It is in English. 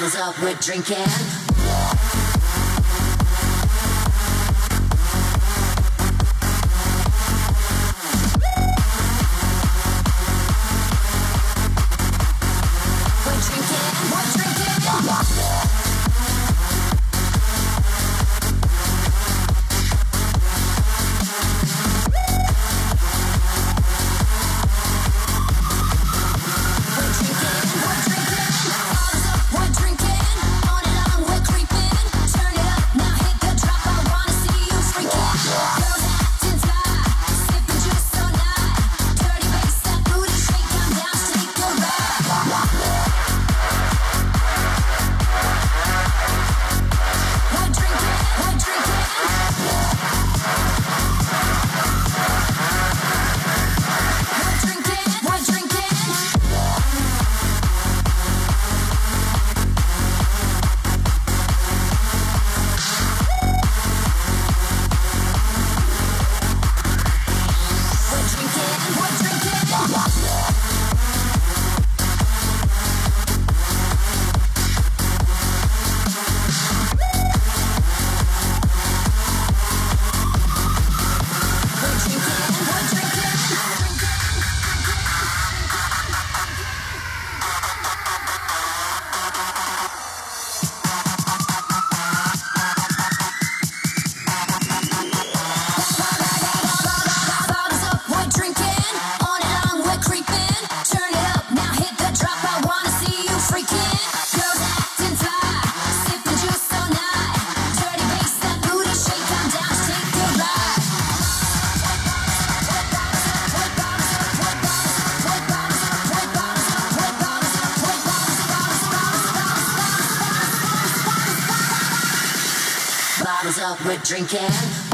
bottles up, we're drinking. We're drinking.